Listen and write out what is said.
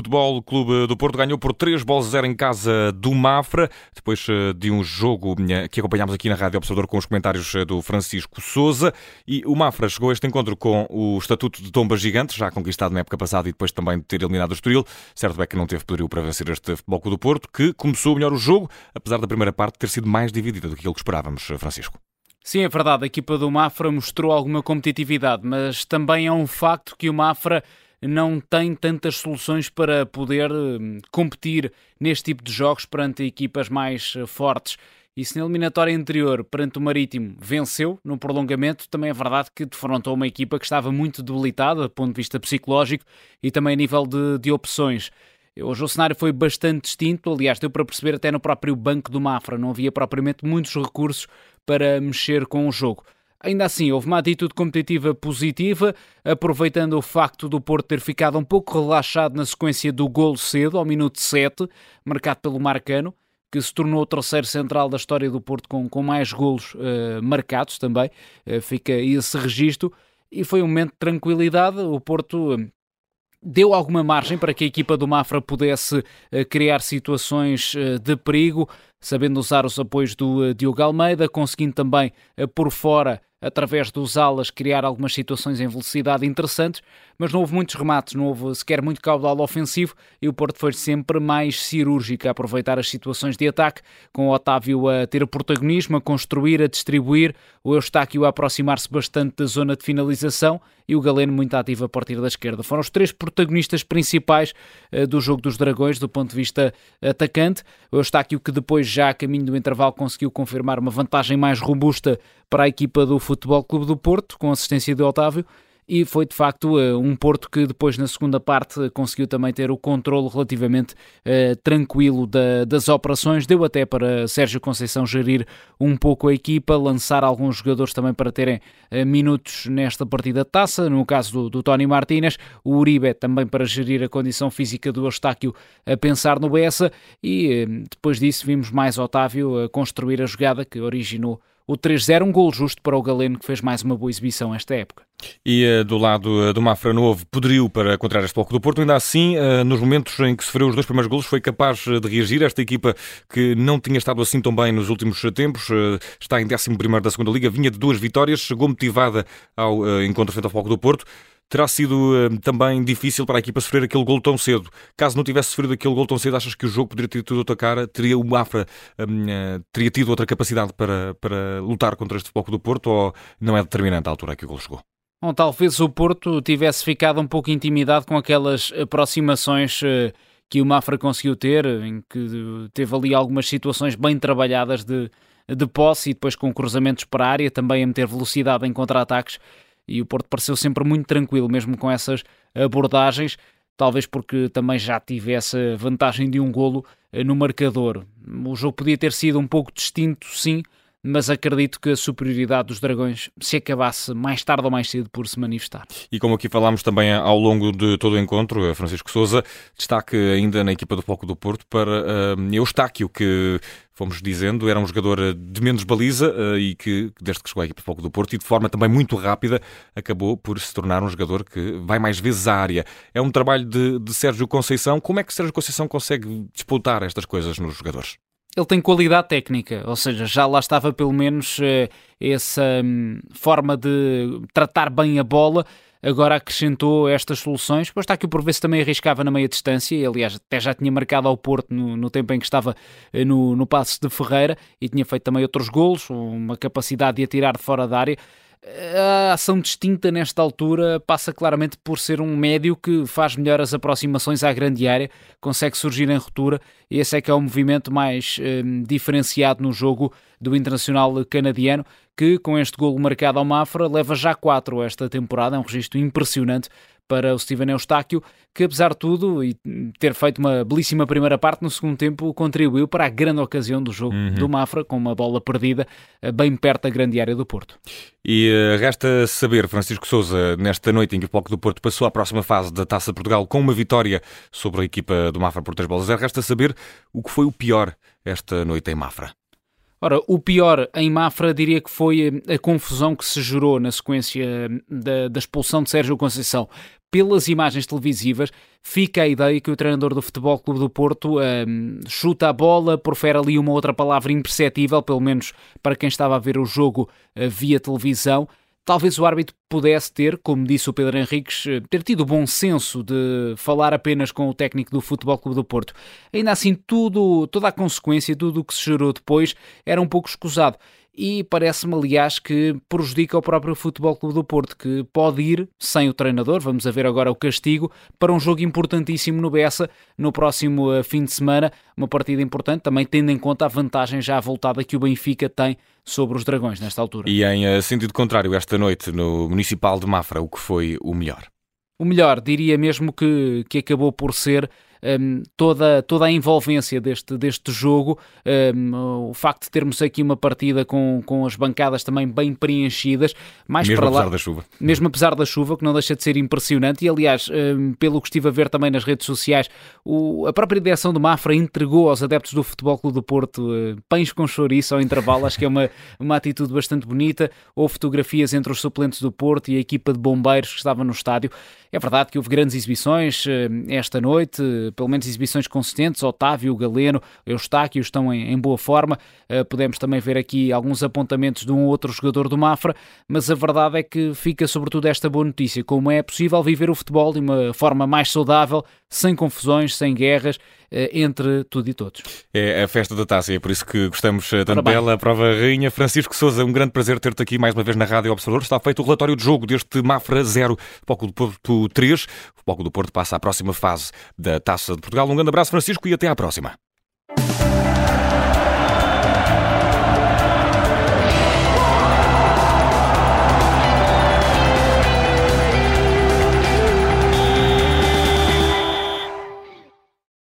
Futebol Clube do Porto ganhou por 3 bolas a 0 em casa do Mafra, depois eh, de um jogo eh, que acompanhámos aqui na Rádio Observador com os comentários eh, do Francisco Souza. E o Mafra chegou a este encontro com o estatuto de Tomba Gigante, já conquistado na época passada e depois também de ter eliminado o Estoril. Certo é que não teve poderio para vencer este Futebol Clube do Porto, que começou melhor o jogo, apesar da primeira parte ter sido mais dividida do que aquilo que esperávamos, Francisco. Sim, é verdade, a equipa do Mafra mostrou alguma competitividade, mas também é um facto que o Mafra não tem tantas soluções para poder hum, competir neste tipo de jogos perante equipas mais eh, fortes. E se na eliminatória anterior, perante o Marítimo, venceu no prolongamento, também é verdade que defrontou uma equipa que estava muito debilitada do ponto de vista psicológico e também a nível de, de opções. Hoje o cenário foi bastante distinto, aliás, deu para perceber até no próprio banco do Mafra, não havia propriamente muitos recursos para mexer com o jogo. Ainda assim, houve uma atitude competitiva positiva, aproveitando o facto do Porto ter ficado um pouco relaxado na sequência do golo cedo, ao minuto 7, marcado pelo Marcano, que se tornou o terceiro central da história do Porto com, com mais golos uh, marcados também. Uh, fica esse registro. E foi um momento de tranquilidade. O Porto uh, deu alguma margem para que a equipa do Mafra pudesse criar situações de perigo, sabendo usar os apoios do Diogo Almeida, conseguindo também por fora através dos alas, criar algumas situações em velocidade interessantes, mas não houve muitos remates, não houve sequer muito caudal ofensivo e o Porto foi sempre mais cirúrgico a aproveitar as situações de ataque, com o Otávio a ter o protagonismo, a construir, a distribuir, o Eustáquio a aproximar-se bastante da zona de finalização e o Galeno muito ativo a partir da esquerda. Foram os três protagonistas principais uh, do jogo dos Dragões do ponto de vista atacante. O Eustáquio que depois já a caminho do intervalo conseguiu confirmar uma vantagem mais robusta para a equipa do Futebol Clube do Porto, com assistência de Otávio, e foi de facto eh, um Porto que depois na segunda parte conseguiu também ter o controle relativamente uh, tranquilo da, das operações, deu até para Sérgio Conceição gerir um pouco a equipa, lançar alguns jogadores também para terem uh, minutos nesta partida de taça, no caso do, do Tony Martínez, o Uribe também para gerir a condição física do Eustáquio a pensar no Bessa. E depois disso vimos mais Otávio a construir a jogada que originou o 3-0, um gol justo para o Galeno, que fez mais uma boa exibição esta época. E uh, do lado uh, do Mafra Novo, poderio para contrariar este bloco do Porto, ainda assim, uh, nos momentos em que sofreu os dois primeiros golos, foi capaz de reagir. Esta equipa que não tinha estado assim tão bem nos últimos tempos, está em 11 da segunda Liga, vinha de duas vitórias, chegou motivada ao encontro frente ao Foco do Porto terá sido uh, também difícil para a equipa sofrer aquele gol tão cedo. Caso não tivesse sofrido aquele gol tão cedo, achas que o jogo poderia ter tido outra cara? Teria o Mafra um, uh, teria tido outra capacidade para, para lutar contra este foco do Porto ou não é determinante a altura que o gol chegou? Bom, talvez o Porto tivesse ficado um pouco intimidado com aquelas aproximações uh, que o Mafra conseguiu ter, em que teve ali algumas situações bem trabalhadas de, de posse e depois com cruzamentos para a área, também a meter velocidade em contra-ataques e o Porto pareceu sempre muito tranquilo, mesmo com essas abordagens, talvez porque também já tivesse a vantagem de um golo eh, no marcador. O jogo podia ter sido um pouco distinto, sim, mas acredito que a superioridade dos Dragões se acabasse mais tarde ou mais cedo por se manifestar. E como aqui falámos também ao longo de todo o encontro, eh, Francisco Souza, destaque ainda na equipa do Foco do Porto para uh, Eustáquio, que fomos dizendo, era um jogador eh, de menos baliza uh, e que, desde que chegou à equipa do Foco do Porto e de forma também muito rápida, acabou por se tornar um jogador que vai mais vezes à área. É um trabalho de, de Sérgio Conceição. Como é que Sérgio Conceição consegue disputar estas coisas nos jogadores? Ele tem qualidade técnica, ou seja, já lá estava pelo menos uh, essa um, forma de tratar bem a bola. Agora acrescentou estas soluções. Depois está que o vezes também arriscava na meia distância, aliás até já tinha marcado ao Porto no, no tempo em que estava uh, no, no passe de Ferreira e tinha feito também outros golos, uma capacidade de atirar de fora da área a ação distinta nesta altura passa claramente por ser um médio que faz melhor as aproximações à grande área, consegue surgir em ruptura e esse é que é o movimento mais um, diferenciado no jogo do internacional canadiano, que com este golo marcado ao Mafra leva já quatro esta temporada, é um registro impressionante para o Steven Eustáquio, que apesar de tudo e ter feito uma belíssima primeira parte, no segundo tempo contribuiu para a grande ocasião do jogo uhum. do Mafra, com uma bola perdida eh, bem perto da grande área do Porto. E uh, resta saber, Francisco Souza, nesta noite em que o Bloco do Porto passou à próxima fase da Taça Portugal com uma vitória sobre a equipa do Mafra por 3 bolas 0, resta saber o que foi o pior esta noite em Mafra. Ora, o pior em Mafra diria que foi a confusão que se gerou na sequência da, da expulsão de Sérgio Conceição pelas imagens televisivas, fica a ideia que o treinador do Futebol Clube do Porto um, chuta a bola, profere ali uma outra palavra imperceptível, pelo menos para quem estava a ver o jogo uh, via televisão. Talvez o árbitro pudesse ter, como disse o Pedro Henriques, uh, ter tido o bom senso de falar apenas com o técnico do Futebol Clube do Porto. Ainda assim, tudo, toda a consequência, tudo o que se gerou depois era um pouco escusado e parece-me, aliás, que prejudica o próprio Futebol Clube do Porto, que pode ir sem o treinador, vamos a ver agora o castigo, para um jogo importantíssimo no Bessa no próximo eh, fim de semana, uma partida importante, também tendo em conta a vantagem já voltada que o Benfica tem sobre os Dragões nesta altura. E em eh, sentido contrário, esta noite no Municipal de Mafra, o que foi o melhor? O melhor, diria mesmo que, que acabou por ser um, toda, toda a envolvência deste, deste jogo, um, o facto de termos aqui uma partida com, com as bancadas também bem preenchidas, mais mesmo para lá, apesar da chuva. Mesmo apesar da chuva, que não deixa de ser impressionante, e aliás, um, pelo que estive a ver também nas redes sociais, o, a própria direção do Mafra entregou aos adeptos do Futebol Clube do Porto uh, pães com chouriço ao intervalo, acho que é uma, uma atitude bastante bonita. Houve fotografias entre os suplentes do Porto e a equipa de bombeiros que estava no estádio. É verdade que houve grandes exibições esta noite, pelo menos exibições consistentes. Otávio, Galeno, Eustáquio estão em, em boa forma. Uh, podemos também ver aqui alguns apontamentos de um outro jogador do Mafra, mas a verdade é que fica sobretudo esta boa notícia: como é possível viver o futebol de uma forma mais saudável, sem confusões, sem guerras eh, entre tudo e todos. É a festa da taça, é por isso que gostamos eh, tanto dela. A prova rainha. Francisco Souza, um grande prazer ter-te aqui mais uma vez na Rádio Observador. Está feito o relatório de jogo deste Mafra 0, Foco do Porto 3. O Foco do Porto passa à próxima fase da Taça de Portugal. Um grande abraço, Francisco, e até à próxima.